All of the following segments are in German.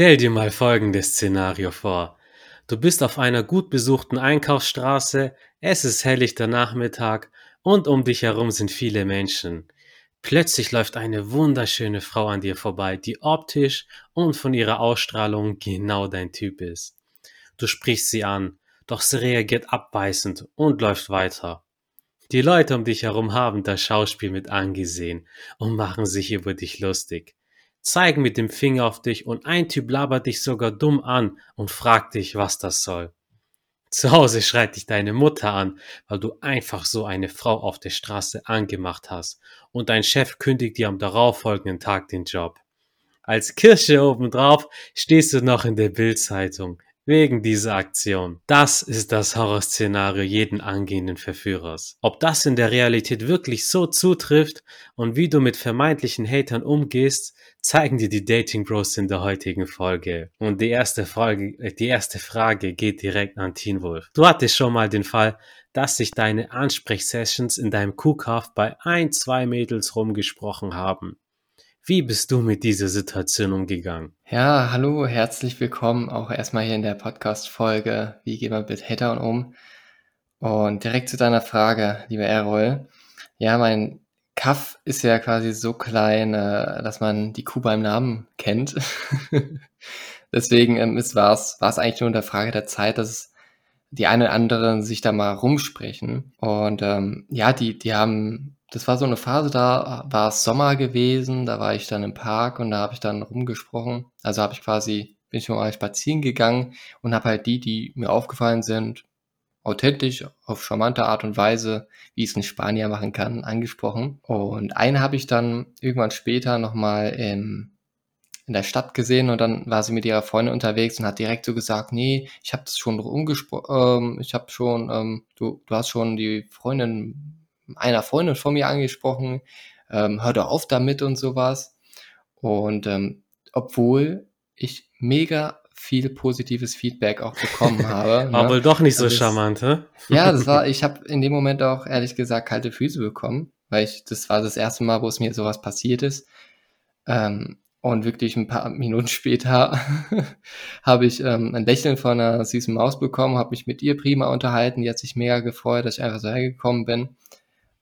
Stell dir mal folgendes Szenario vor. Du bist auf einer gut besuchten Einkaufsstraße, es ist helllichter Nachmittag und um dich herum sind viele Menschen. Plötzlich läuft eine wunderschöne Frau an dir vorbei, die optisch und von ihrer Ausstrahlung genau dein Typ ist. Du sprichst sie an, doch sie reagiert abweisend und läuft weiter. Die Leute um dich herum haben das Schauspiel mit angesehen und machen sich über dich lustig zeigen mit dem Finger auf dich und ein Typ labert dich sogar dumm an und fragt dich, was das soll. Zu Hause schreit dich deine Mutter an, weil du einfach so eine Frau auf der Straße angemacht hast und dein Chef kündigt dir am darauffolgenden Tag den Job. Als Kirsche obendrauf stehst du noch in der Bildzeitung wegen dieser Aktion. Das ist das Horrorszenario jeden angehenden Verführers. Ob das in der Realität wirklich so zutrifft und wie du mit vermeintlichen Hatern umgehst, zeigen dir die Dating Bros in der heutigen Folge. Und die erste Frage, äh, die erste Frage geht direkt an Teen Wolf. Du hattest schon mal den Fall, dass sich deine Ansprechsessions in deinem Kuhkauf bei ein, zwei Mädels rumgesprochen haben. Wie bist du mit dieser Situation umgegangen? Ja, hallo, herzlich willkommen auch erstmal hier in der Podcast-Folge. Wie geht man mit Hatern um? Und direkt zu deiner Frage, lieber Errol. Ja, mein Kaff ist ja quasi so klein, äh, dass man die Kuh beim Namen kennt. Deswegen ähm, war es eigentlich nur in der Frage der Zeit, dass die einen oder anderen sich da mal rumsprechen. Und ähm, ja, die, die haben, das war so eine Phase, da war es Sommer gewesen, da war ich dann im Park und da habe ich dann rumgesprochen. Also habe ich quasi, bin ich mal spazieren gegangen und habe halt die, die mir aufgefallen sind, authentisch, auf charmante Art und Weise, wie es ein Spanier machen kann, angesprochen. Und einen habe ich dann irgendwann später nochmal im in der Stadt gesehen und dann war sie mit ihrer Freundin unterwegs und hat direkt so gesagt, nee, ich habe das schon umgesprochen, ähm, ich habe schon, ähm, du, du hast schon die Freundin einer Freundin von mir angesprochen, ähm, hör doch auf damit und sowas. Und ähm, obwohl ich mega viel positives Feedback auch bekommen habe. War ne? wohl doch nicht so also charmant, hä? Ja, das war, ich habe in dem Moment auch ehrlich gesagt kalte Füße bekommen, weil ich, das war das erste Mal, wo es mir sowas passiert ist. Ähm, und wirklich ein paar Minuten später habe ich ähm, ein Lächeln von einer süßen Maus bekommen, habe mich mit ihr prima unterhalten. Die hat sich mega gefreut, dass ich einfach so hergekommen bin.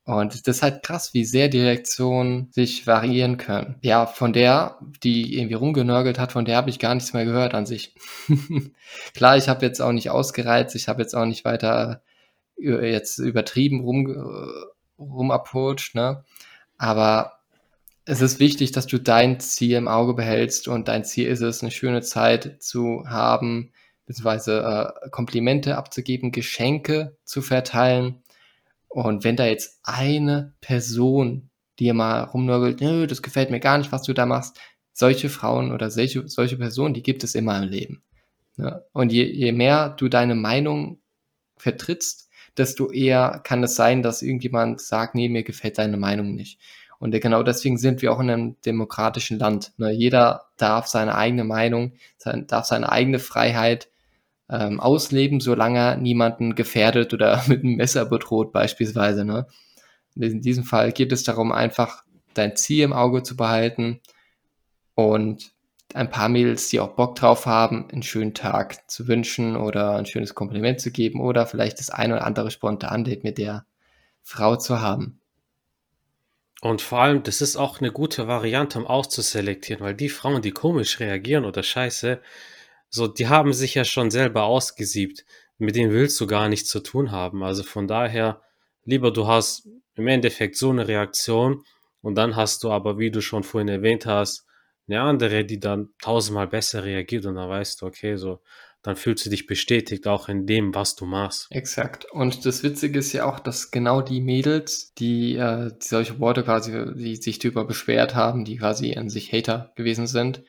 Und das ist halt krass, wie sehr die Reaktionen sich variieren können. Ja, von der, die irgendwie rumgenörgelt hat, von der habe ich gar nichts mehr gehört an sich. Klar, ich habe jetzt auch nicht ausgereizt, ich habe jetzt auch nicht weiter äh, jetzt übertrieben rum, äh, rumapproached, ne? Aber es ist wichtig, dass du dein Ziel im Auge behältst und dein Ziel ist es, eine schöne Zeit zu haben, beziehungsweise äh, Komplimente abzugeben, Geschenke zu verteilen. Und wenn da jetzt eine Person dir mal rumnörgelt, nö, das gefällt mir gar nicht, was du da machst, solche Frauen oder solche, solche Personen, die gibt es immer im Leben. Ne? Und je, je mehr du deine Meinung vertrittst, desto eher kann es sein, dass irgendjemand sagt, nee, mir gefällt deine Meinung nicht. Und genau deswegen sind wir auch in einem demokratischen Land. Ne? Jeder darf seine eigene Meinung, sein, darf seine eigene Freiheit ähm, ausleben, solange niemanden gefährdet oder mit einem Messer bedroht beispielsweise. Ne? In diesem Fall geht es darum, einfach dein Ziel im Auge zu behalten und ein paar Mädels, die auch Bock drauf haben, einen schönen Tag zu wünschen oder ein schönes Kompliment zu geben oder vielleicht das ein oder andere spontan Date mit der Frau zu haben. Und vor allem, das ist auch eine gute Variante, um auszuselektieren, weil die Frauen, die komisch reagieren oder scheiße, so, die haben sich ja schon selber ausgesiebt. Mit denen willst du gar nichts zu tun haben. Also von daher, lieber du hast im Endeffekt so eine Reaktion und dann hast du aber, wie du schon vorhin erwähnt hast, eine andere, die dann tausendmal besser reagiert und dann weißt du, okay, so, dann fühlst du dich bestätigt auch in dem, was du machst. Exakt. Und das Witzige ist ja auch, dass genau die Mädels, die, äh, die solche Worte quasi, die sich darüber beschwert haben, die quasi an sich Hater gewesen sind,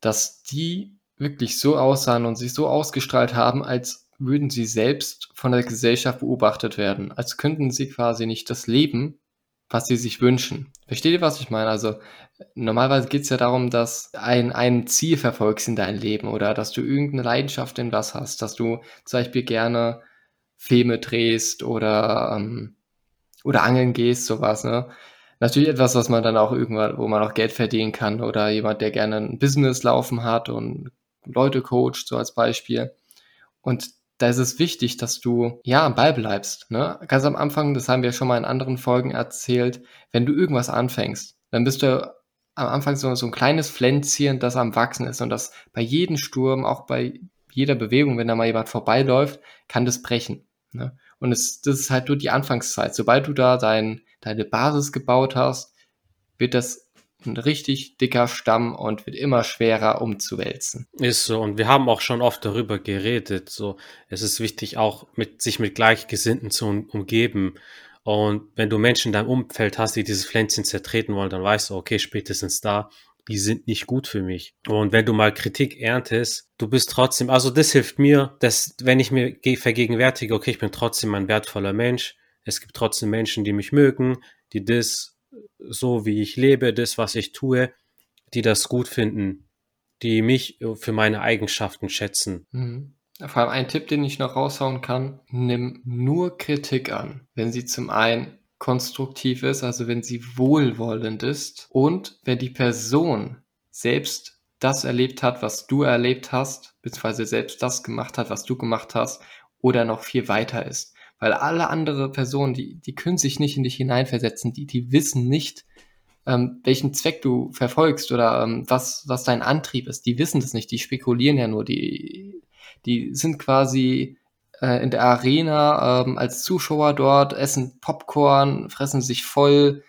dass die wirklich so aussahen und sich so ausgestrahlt haben, als würden sie selbst von der Gesellschaft beobachtet werden, als könnten sie quasi nicht das Leben, was sie sich wünschen. Versteht ihr, was ich meine? Also normalerweise geht es ja darum, dass ein, ein Ziel verfolgst in deinem Leben oder dass du irgendeine Leidenschaft in was hast, dass du zum Beispiel gerne Filme drehst oder, ähm, oder angeln gehst, sowas, ne? Natürlich etwas, was man dann auch irgendwann wo man auch Geld verdienen kann oder jemand, der gerne ein Business laufen hat und Leute coacht, so als Beispiel. Und da ist es wichtig, dass du, ja, am Ball bleibst, ne? Ganz am Anfang, das haben wir schon mal in anderen Folgen erzählt, wenn du irgendwas anfängst, dann bist du am Anfang so so 'n kleines Pflänzchen, das am Wachsen ist und das bei jedem Sturm, auch bei jeder Bewegung, wenn da mal jemand vorbeiläuft, kann das brechen, ne? Und es das ist halt nur die Anfangszeit. Sobald du da dein deine Basis gebaut hast, wird das ein richtig dicker Stamm und wird immer schwerer umzuwälzen. Ist so. Und wir haben auch schon oft darüber geredet. So, es ist wichtig, auch mit, sich mit Gleichgesinnten zu um, umgeben. Und wenn du Menschen in deinem Umfeld hast, die dieses Pflänzchen zertreten wollen, dann weißt du, okay, spätestens da, die sind nicht gut für mich. Und wenn du mal Kritik erntest, du bist trotzdem, also das hilft mir, dass, wenn ich mir vergegenwärtige, okay, ich bin trotzdem ein wertvoller Mensch, es gibt trotzdem Menschen, die mich mögen, die das so wie ich lebe, das, was ich tue, die das gut finden, die mich für meine Eigenschaften schätzen. Mhm. Vor allem ein Tipp, den ich noch raushauen kann, nimm nur Kritik an, wenn sie zum einen konstruktiv ist, also wenn sie wohlwollend ist und wenn die Person selbst das erlebt hat, was du erlebt hast, beziehungsweise selbst das gemacht hat, was du gemacht hast, oder noch viel weiter ist. Weil alle andere Personen, die, die können sich nicht in dich hineinversetzen, die, die wissen nicht, ähm, welchen Zweck du verfolgst oder ähm, was, was dein Antrieb ist. Die wissen das nicht, die spekulieren ja nur, die, die sind quasi äh, in der Arena ähm, als Zuschauer dort, essen Popcorn, fressen sich voll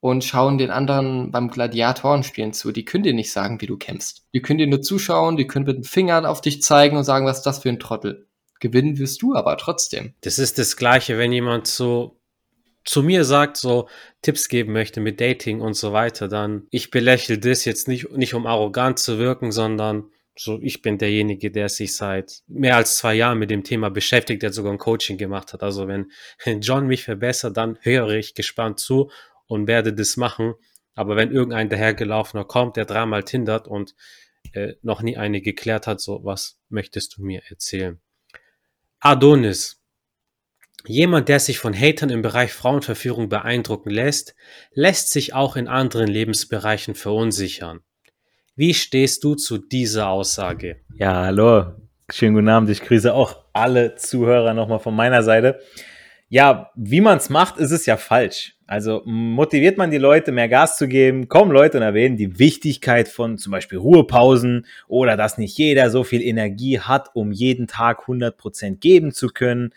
und schauen den anderen beim Gladiatorenspielen zu. Die können dir nicht sagen, wie du kämpfst. Die können dir nur zuschauen, die können mit dem Finger auf dich zeigen und sagen, was ist das für ein Trottel. Gewinnen wirst du aber trotzdem. Das ist das Gleiche, wenn jemand so zu mir sagt, so Tipps geben möchte mit Dating und so weiter, dann ich belächle das jetzt nicht, nicht um arrogant zu wirken, sondern so ich bin derjenige, der sich seit mehr als zwei Jahren mit dem Thema beschäftigt, der sogar ein Coaching gemacht hat. Also wenn John mich verbessert, dann höre ich gespannt zu und werde das machen. Aber wenn irgendein dahergelaufener kommt, der dreimal tindert und äh, noch nie eine geklärt hat, so was möchtest du mir erzählen? Adonis. Jemand, der sich von Hatern im Bereich Frauenverführung beeindrucken lässt, lässt sich auch in anderen Lebensbereichen verunsichern. Wie stehst du zu dieser Aussage? Ja, hallo. Schönen guten Abend. Ich grüße auch alle Zuhörer nochmal von meiner Seite. Ja, wie man es macht, ist es ja falsch. Also motiviert man die Leute, mehr Gas zu geben, kommen Leute und erwähnen die Wichtigkeit von zum Beispiel Ruhepausen oder dass nicht jeder so viel Energie hat, um jeden Tag 100% geben zu können.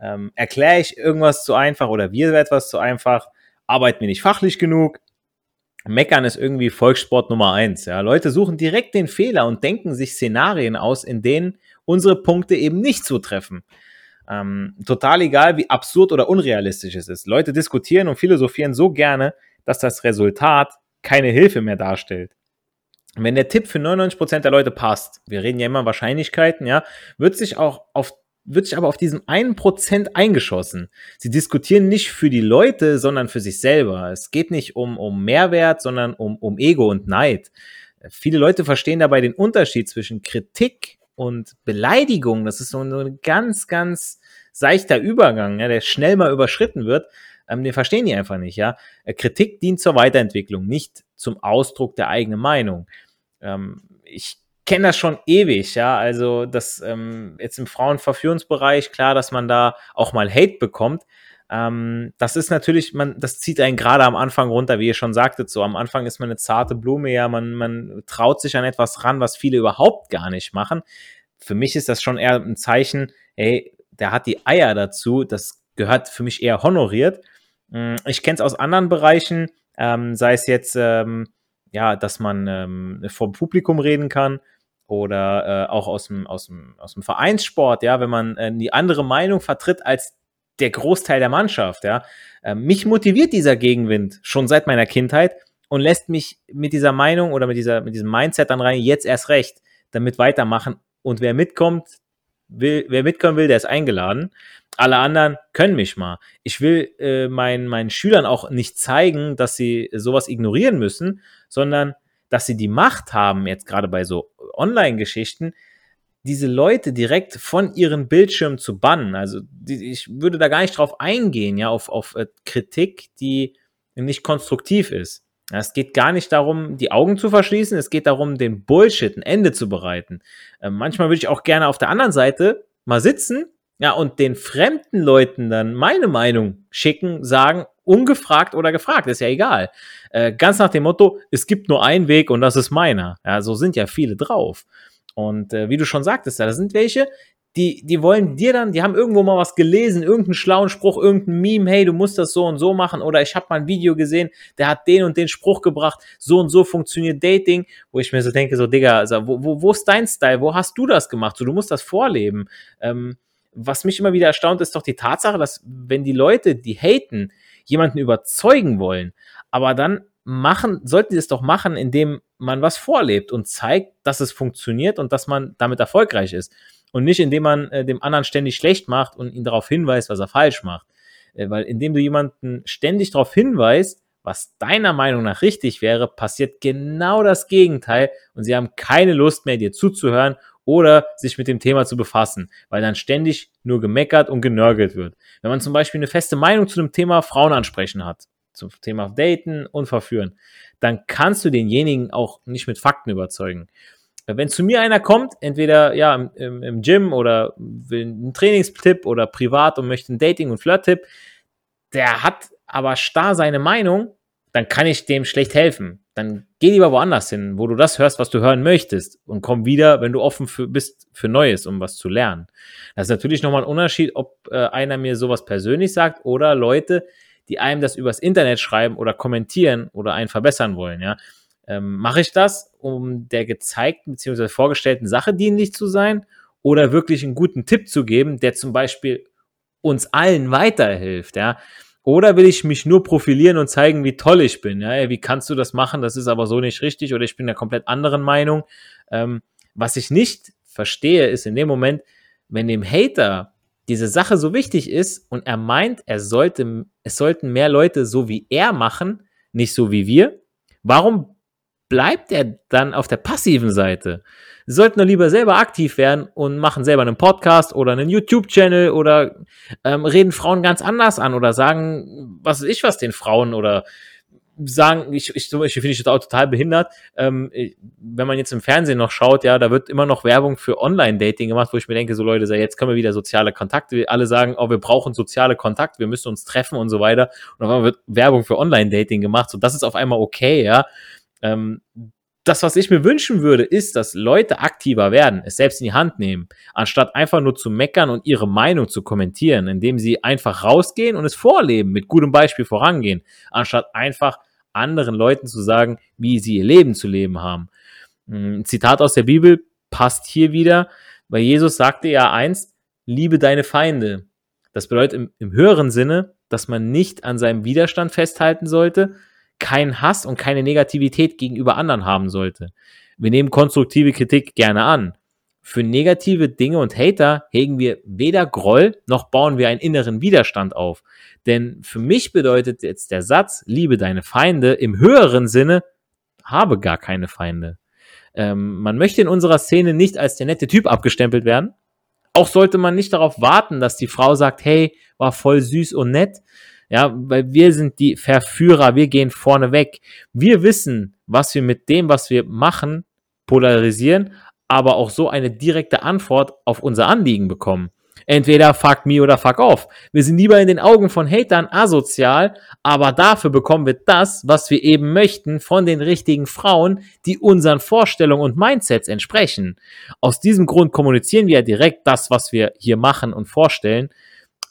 Ähm, erkläre ich irgendwas zu einfach oder wir etwas zu einfach, arbeiten wir nicht fachlich genug. Meckern ist irgendwie Volkssport Nummer eins. Ja. Leute suchen direkt den Fehler und denken sich Szenarien aus, in denen unsere Punkte eben nicht zutreffen. Ähm, total egal, wie absurd oder unrealistisch es ist. Leute diskutieren und philosophieren so gerne, dass das Resultat keine Hilfe mehr darstellt. wenn der Tipp für 99% der Leute passt, wir reden ja immer Wahrscheinlichkeiten, ja, wird sich auch auf wird sich aber auf diesem einen Prozent eingeschossen. Sie diskutieren nicht für die Leute, sondern für sich selber. Es geht nicht um, um Mehrwert, sondern um, um Ego und Neid. Viele Leute verstehen dabei den Unterschied zwischen Kritik und Beleidigung, das ist so ein ganz, ganz seichter Übergang, ja, der schnell mal überschritten wird, ähm, den verstehen die einfach nicht, ja. Äh, Kritik dient zur Weiterentwicklung, nicht zum Ausdruck der eigenen Meinung. Ähm, ich kenne das schon ewig, ja. Also das ähm, jetzt im Frauenverführungsbereich, klar, dass man da auch mal Hate bekommt. Ähm, das ist natürlich, man, das zieht einen gerade am Anfang runter, wie ihr schon sagtet. So am Anfang ist man eine zarte Blume, ja, man, man traut sich an etwas ran, was viele überhaupt gar nicht machen. Für mich ist das schon eher ein Zeichen, ey, der hat die Eier dazu. Das gehört für mich eher honoriert. Hm, ich kenne es aus anderen Bereichen, ähm, sei es jetzt, ähm, ja, dass man ähm, vom Publikum reden kann oder äh, auch aus dem, aus, dem, aus dem Vereinssport, ja, wenn man äh, die andere Meinung vertritt als der Großteil der Mannschaft, ja. Äh, mich motiviert dieser Gegenwind schon seit meiner Kindheit und lässt mich mit dieser Meinung oder mit, dieser, mit diesem Mindset dann rein, jetzt erst recht, damit weitermachen. Und wer mitkommt, will, wer mitkommen will, der ist eingeladen. Alle anderen können mich mal. Ich will äh, meinen, meinen Schülern auch nicht zeigen, dass sie sowas ignorieren müssen, sondern dass sie die Macht haben, jetzt gerade bei so Online-Geschichten, diese Leute direkt von ihren Bildschirmen zu bannen. Also die, ich würde da gar nicht drauf eingehen, ja, auf, auf äh, Kritik, die nicht konstruktiv ist. Es geht gar nicht darum, die Augen zu verschließen, es geht darum, den Bullshit ein Ende zu bereiten. Äh, manchmal würde ich auch gerne auf der anderen Seite mal sitzen, ja, und den fremden Leuten dann meine Meinung schicken, sagen, ungefragt oder gefragt, ist ja egal. Äh, ganz nach dem Motto, es gibt nur einen Weg und das ist meiner. Ja, so sind ja viele drauf. Und äh, wie du schon sagtest, da sind welche, die, die wollen dir dann, die haben irgendwo mal was gelesen, irgendeinen schlauen Spruch, irgendein Meme, hey, du musst das so und so machen, oder ich habe mal ein Video gesehen, der hat den und den Spruch gebracht, so und so funktioniert Dating, wo ich mir so denke, so, Digga, also, wo, wo, wo ist dein Style, wo hast du das gemacht, so, du musst das vorleben. Ähm, was mich immer wieder erstaunt, ist doch die Tatsache, dass wenn die Leute, die haten, jemanden überzeugen wollen, aber dann machen, sollten sie es doch machen, indem man was vorlebt und zeigt, dass es funktioniert und dass man damit erfolgreich ist und nicht indem man äh, dem anderen ständig schlecht macht und ihn darauf hinweist, was er falsch macht. Äh, weil indem du jemanden ständig darauf hinweist, was deiner Meinung nach richtig wäre, passiert genau das Gegenteil und sie haben keine Lust mehr, dir zuzuhören oder sich mit dem Thema zu befassen, weil dann ständig nur gemeckert und genörgelt wird. Wenn man zum Beispiel eine feste Meinung zu dem Thema Frauen ansprechen hat, zum Thema Daten und Verführen, dann kannst du denjenigen auch nicht mit Fakten überzeugen wenn zu mir einer kommt, entweder ja im, im Gym oder will einen Trainingstipp oder privat und möchte einen Dating- und Flirt-Tipp, der hat aber starr seine Meinung, dann kann ich dem schlecht helfen. Dann geh lieber woanders hin, wo du das hörst, was du hören möchtest und komm wieder, wenn du offen für, bist für Neues, um was zu lernen. Das ist natürlich nochmal ein Unterschied, ob äh, einer mir sowas persönlich sagt oder Leute, die einem das übers Internet schreiben oder kommentieren oder einen verbessern wollen, ja. Ähm, Mache ich das, um der gezeigten bzw. vorgestellten Sache dienlich zu sein oder wirklich einen guten Tipp zu geben, der zum Beispiel uns allen weiterhilft, ja? Oder will ich mich nur profilieren und zeigen, wie toll ich bin? Ja, wie kannst du das machen? Das ist aber so nicht richtig oder ich bin der komplett anderen Meinung. Ähm, was ich nicht verstehe, ist in dem Moment, wenn dem Hater diese Sache so wichtig ist und er meint, er sollte, es sollten mehr Leute so wie er machen, nicht so wie wir. Warum bleibt er dann auf der passiven Seite. Sie sollten doch lieber selber aktiv werden und machen selber einen Podcast oder einen YouTube-Channel oder ähm, reden Frauen ganz anders an oder sagen, was weiß ich was den Frauen oder sagen, ich, ich zum Beispiel finde ich das auch total behindert, ähm, wenn man jetzt im Fernsehen noch schaut, ja, da wird immer noch Werbung für Online-Dating gemacht, wo ich mir denke, so Leute, jetzt können wir wieder soziale Kontakte, alle sagen, oh, wir brauchen soziale Kontakte, wir müssen uns treffen und so weiter. Und einmal wird Werbung für Online-Dating gemacht, so das ist auf einmal okay, ja, ähm, das, was ich mir wünschen würde, ist, dass Leute aktiver werden, es selbst in die Hand nehmen, anstatt einfach nur zu meckern und ihre Meinung zu kommentieren, indem sie einfach rausgehen und es vorleben, mit gutem Beispiel vorangehen, anstatt einfach anderen Leuten zu sagen, wie sie ihr Leben zu leben haben. Hm, ein Zitat aus der Bibel passt hier wieder, weil Jesus sagte ja einst, liebe deine Feinde. Das bedeutet im, im höheren Sinne, dass man nicht an seinem Widerstand festhalten sollte, keinen Hass und keine Negativität gegenüber anderen haben sollte. Wir nehmen konstruktive Kritik gerne an. Für negative Dinge und Hater hegen wir weder Groll noch bauen wir einen inneren Widerstand auf. Denn für mich bedeutet jetzt der Satz, liebe deine Feinde im höheren Sinne, habe gar keine Feinde. Ähm, man möchte in unserer Szene nicht als der nette Typ abgestempelt werden. Auch sollte man nicht darauf warten, dass die Frau sagt, hey, war voll süß und nett, ja, weil wir sind die Verführer, wir gehen vorne weg. Wir wissen, was wir mit dem, was wir machen, polarisieren, aber auch so eine direkte Antwort auf unser Anliegen bekommen. Entweder fuck me oder fuck off. Wir sind lieber in den Augen von Hatern asozial, aber dafür bekommen wir das, was wir eben möchten, von den richtigen Frauen, die unseren Vorstellungen und Mindsets entsprechen. Aus diesem Grund kommunizieren wir ja direkt das, was wir hier machen und vorstellen,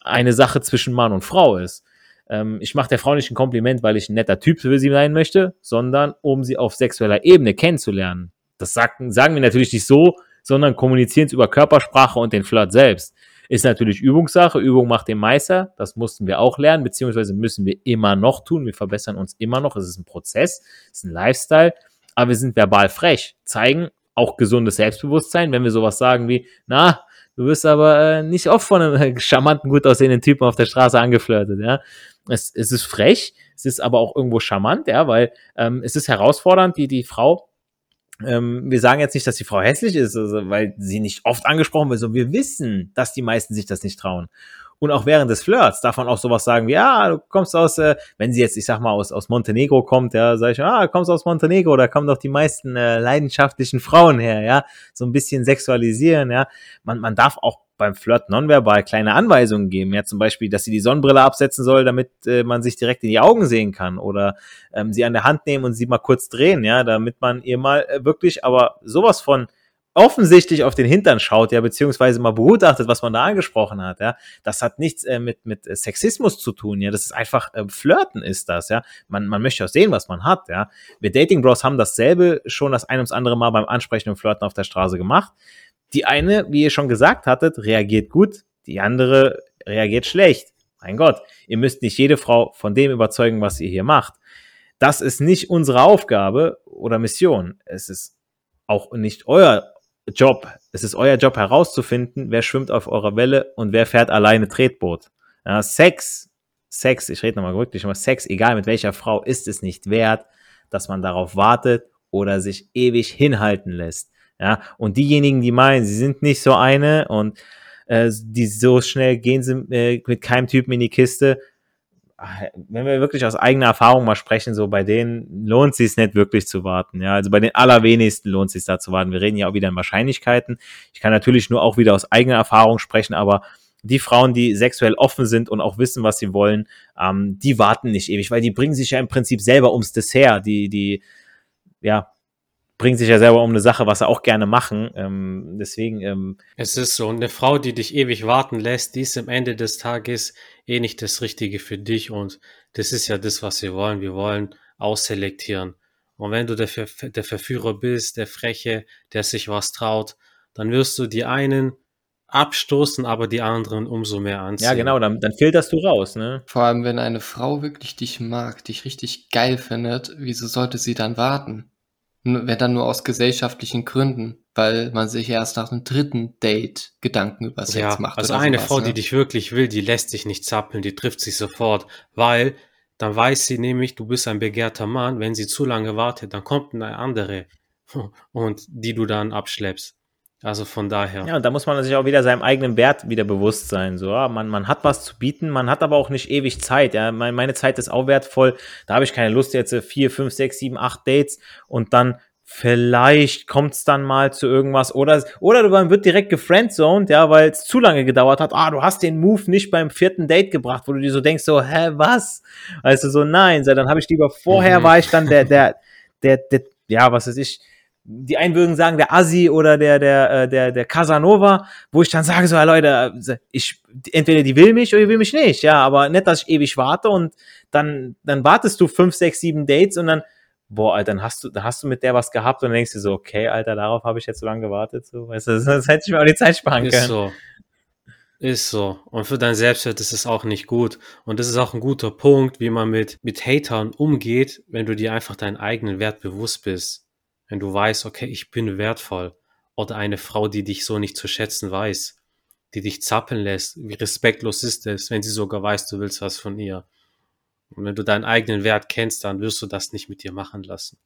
eine Sache zwischen Mann und Frau ist. Ähm, ich mache der Frau nicht ein Kompliment, weil ich ein netter Typ für sie sein möchte, sondern um sie auf sexueller Ebene kennenzulernen. Das sagen, sagen wir natürlich nicht so, sondern kommunizieren es über Körpersprache und den Flirt selbst. Ist natürlich Übungssache. Übung macht den Meister. Das mussten wir auch lernen, beziehungsweise müssen wir immer noch tun. Wir verbessern uns immer noch. Es ist ein Prozess, es ist ein Lifestyle. Aber wir sind verbal frech, zeigen auch gesundes Selbstbewusstsein, wenn wir sowas sagen wie, na, du wirst aber äh, nicht oft von einem charmanten, gut aussehenden Typen auf der Straße angeflirtet, ja. Es, es ist frech, es ist aber auch irgendwo charmant, ja, weil ähm, es ist herausfordernd, die, die Frau ähm, wir sagen jetzt nicht, dass die Frau hässlich ist, also, weil sie nicht oft angesprochen wird, sondern wir wissen, dass die meisten sich das nicht trauen. Und auch während des Flirts darf man auch sowas sagen wie, ja, du kommst aus, äh, wenn sie jetzt, ich sag mal, aus, aus Montenegro kommt, ja, sag ich, ah, du kommst aus Montenegro, da kommen doch die meisten äh, leidenschaftlichen Frauen her, ja, so ein bisschen sexualisieren, ja. Man, man darf auch beim Flirt nonverbal kleine Anweisungen geben, ja, zum Beispiel, dass sie die Sonnenbrille absetzen soll, damit äh, man sich direkt in die Augen sehen kann oder ähm, sie an der Hand nehmen und sie mal kurz drehen, ja, damit man ihr mal äh, wirklich, aber sowas von offensichtlich auf den Hintern schaut, ja, beziehungsweise mal begutachtet, was man da angesprochen hat, ja, das hat nichts äh, mit, mit Sexismus zu tun, ja, das ist einfach äh, Flirten ist das, ja, man, man möchte auch sehen, was man hat, ja. Wir Dating Bros haben dasselbe schon das ein ums andere Mal beim Ansprechen und Flirten auf der Straße gemacht. Die eine, wie ihr schon gesagt hattet, reagiert gut, die andere reagiert schlecht. Mein Gott, ihr müsst nicht jede Frau von dem überzeugen, was ihr hier macht. Das ist nicht unsere Aufgabe oder Mission. Es ist auch nicht euer Job. Es ist euer Job herauszufinden, wer schwimmt auf eurer Welle und wer fährt alleine Tretboot. Ja, Sex, Sex, ich rede nochmal wirklich mal, Sex, egal mit welcher Frau, ist es nicht wert, dass man darauf wartet oder sich ewig hinhalten lässt. Ja, und diejenigen, die meinen, sie sind nicht so eine und äh, die so schnell gehen sie äh, mit keinem Typen in die Kiste, wenn wir wirklich aus eigener Erfahrung mal sprechen, so bei denen lohnt sich nicht wirklich zu warten. Ja, also bei den allerwenigsten lohnt sich da zu warten. Wir reden ja auch wieder in Wahrscheinlichkeiten. Ich kann natürlich nur auch wieder aus eigener Erfahrung sprechen, aber die Frauen, die sexuell offen sind und auch wissen, was sie wollen, ähm, die warten nicht ewig, weil die bringen sich ja im Prinzip selber ums Dessert. Die, die, ja, bringen sich ja selber um eine Sache, was sie auch gerne machen. Ähm, deswegen. Ähm, es ist so, eine Frau, die dich ewig warten lässt, die ist am Ende des Tages eh nicht das Richtige für dich und das ist ja das, was wir wollen. Wir wollen ausselektieren. Und wenn du der, Ver der Verführer bist, der Freche, der sich was traut, dann wirst du die einen abstoßen, aber die anderen umso mehr anziehen. Ja, genau, dann, dann filterst du raus, ne? Vor allem, wenn eine Frau wirklich dich mag, dich richtig geil findet, wieso sollte sie dann warten? Wenn dann nur aus gesellschaftlichen Gründen, weil man sich erst nach einem dritten Date Gedanken über Sex ja, macht. Also eine sowas, Frau, ne? die dich wirklich will, die lässt dich nicht zappeln, die trifft sich sofort, weil dann weiß sie nämlich, du bist ein begehrter Mann. Wenn sie zu lange wartet, dann kommt eine andere und die du dann abschleppst. Also von daher. Ja, und da muss man sich auch wieder seinem eigenen Wert wieder bewusst sein. So, ja, man, man hat was zu bieten, man hat aber auch nicht ewig Zeit. Ja, meine, meine Zeit ist auch wertvoll. Da habe ich keine Lust jetzt vier, fünf, sechs, sieben, acht Dates und dann vielleicht kommt es dann mal zu irgendwas oder oder man wird direkt gefriendzoned, ja, weil es zu lange gedauert hat. Ah, du hast den Move nicht beim vierten Date gebracht, wo du dir so denkst so, hä, was? Also so nein, so, dann habe ich lieber vorher mhm. war ich dann der der der der ja, was weiß ich, die einen würden sagen, der Assi oder der, der, äh, der, der Casanova, wo ich dann sage, so, ja, Leute, ich, entweder die will mich oder die will mich nicht, ja, aber nicht, dass ich ewig warte und dann, dann wartest du fünf, sechs, sieben Dates und dann, boah, Alter, dann hast du, dann hast du mit der was gehabt und dann denkst du so, okay, Alter, darauf habe ich jetzt so lange gewartet, so, weißt du, das hätte ich mir auch die Zeit sparen können. Ist so. Ist so. Und für dein Selbstwert ist es auch nicht gut. Und das ist auch ein guter Punkt, wie man mit, mit Hatern umgeht, wenn du dir einfach deinen eigenen Wert bewusst bist wenn du weißt, okay, ich bin wertvoll, oder eine Frau, die dich so nicht zu schätzen weiß, die dich zappeln lässt, wie respektlos ist es, wenn sie sogar weiß, du willst was von ihr. Und wenn du deinen eigenen Wert kennst, dann wirst du das nicht mit dir machen lassen.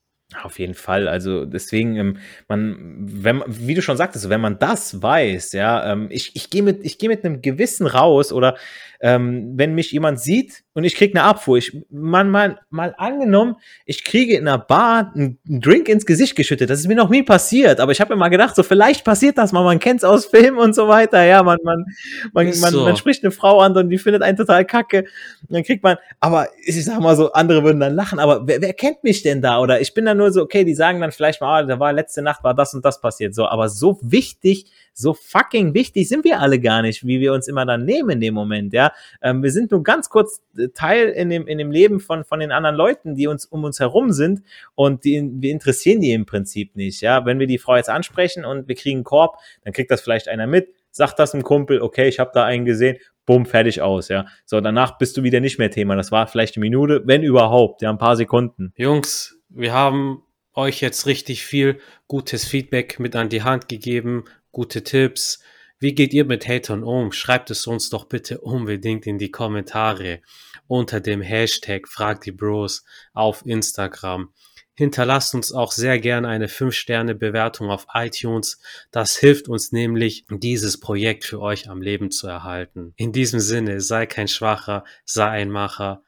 Auf jeden Fall. Also deswegen, ähm, man, wenn, wie du schon sagtest, wenn man das weiß, ja, ähm, ich, ich gehe mit, ich gehe mit einem Gewissen raus oder ähm, wenn mich jemand sieht und ich kriege eine Abfuhr, ich, man, mal, mal angenommen, ich kriege in einer Bar einen Drink ins Gesicht geschüttet. Das ist mir noch nie passiert, aber ich habe mir mal gedacht, so vielleicht passiert das mal, man kennt es aus Filmen und so weiter, ja, man, man, man, man, so. man spricht eine Frau an und die findet einen total kacke. Und dann kriegt man, aber ich sag mal so, andere würden dann lachen, aber wer, wer kennt mich denn da? Oder ich bin dann nur so, okay, die sagen dann vielleicht mal, ah, da war letzte Nacht war das und das passiert, so, aber so wichtig, so fucking wichtig sind wir alle gar nicht, wie wir uns immer dann nehmen in dem Moment, ja. Ähm, wir sind nur ganz kurz äh, Teil in dem, in dem Leben von, von den anderen Leuten, die uns um uns herum sind und die, wir interessieren die im Prinzip nicht, ja. Wenn wir die Frau jetzt ansprechen und wir kriegen einen Korb, dann kriegt das vielleicht einer mit, sagt das einem Kumpel, okay, ich habe da einen gesehen, bumm, fertig aus, ja. So, danach bist du wieder nicht mehr Thema. Das war vielleicht eine Minute, wenn überhaupt, ja, ein paar Sekunden. Jungs, wir haben euch jetzt richtig viel gutes Feedback mit an die Hand gegeben, gute Tipps. Wie geht ihr mit Hatern um? Schreibt es uns doch bitte unbedingt in die Kommentare unter dem Hashtag Frag die Bros auf Instagram. Hinterlasst uns auch sehr gerne eine 5-Sterne-Bewertung auf iTunes. Das hilft uns nämlich, dieses Projekt für euch am Leben zu erhalten. In diesem Sinne, sei kein Schwacher, sei ein Macher.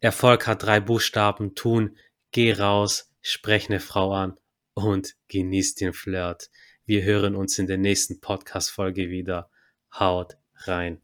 Erfolg hat drei Buchstaben, tun, geh raus, sprech eine Frau an und genieß den Flirt. Wir hören uns in der nächsten Podcast-Folge wieder. Haut rein.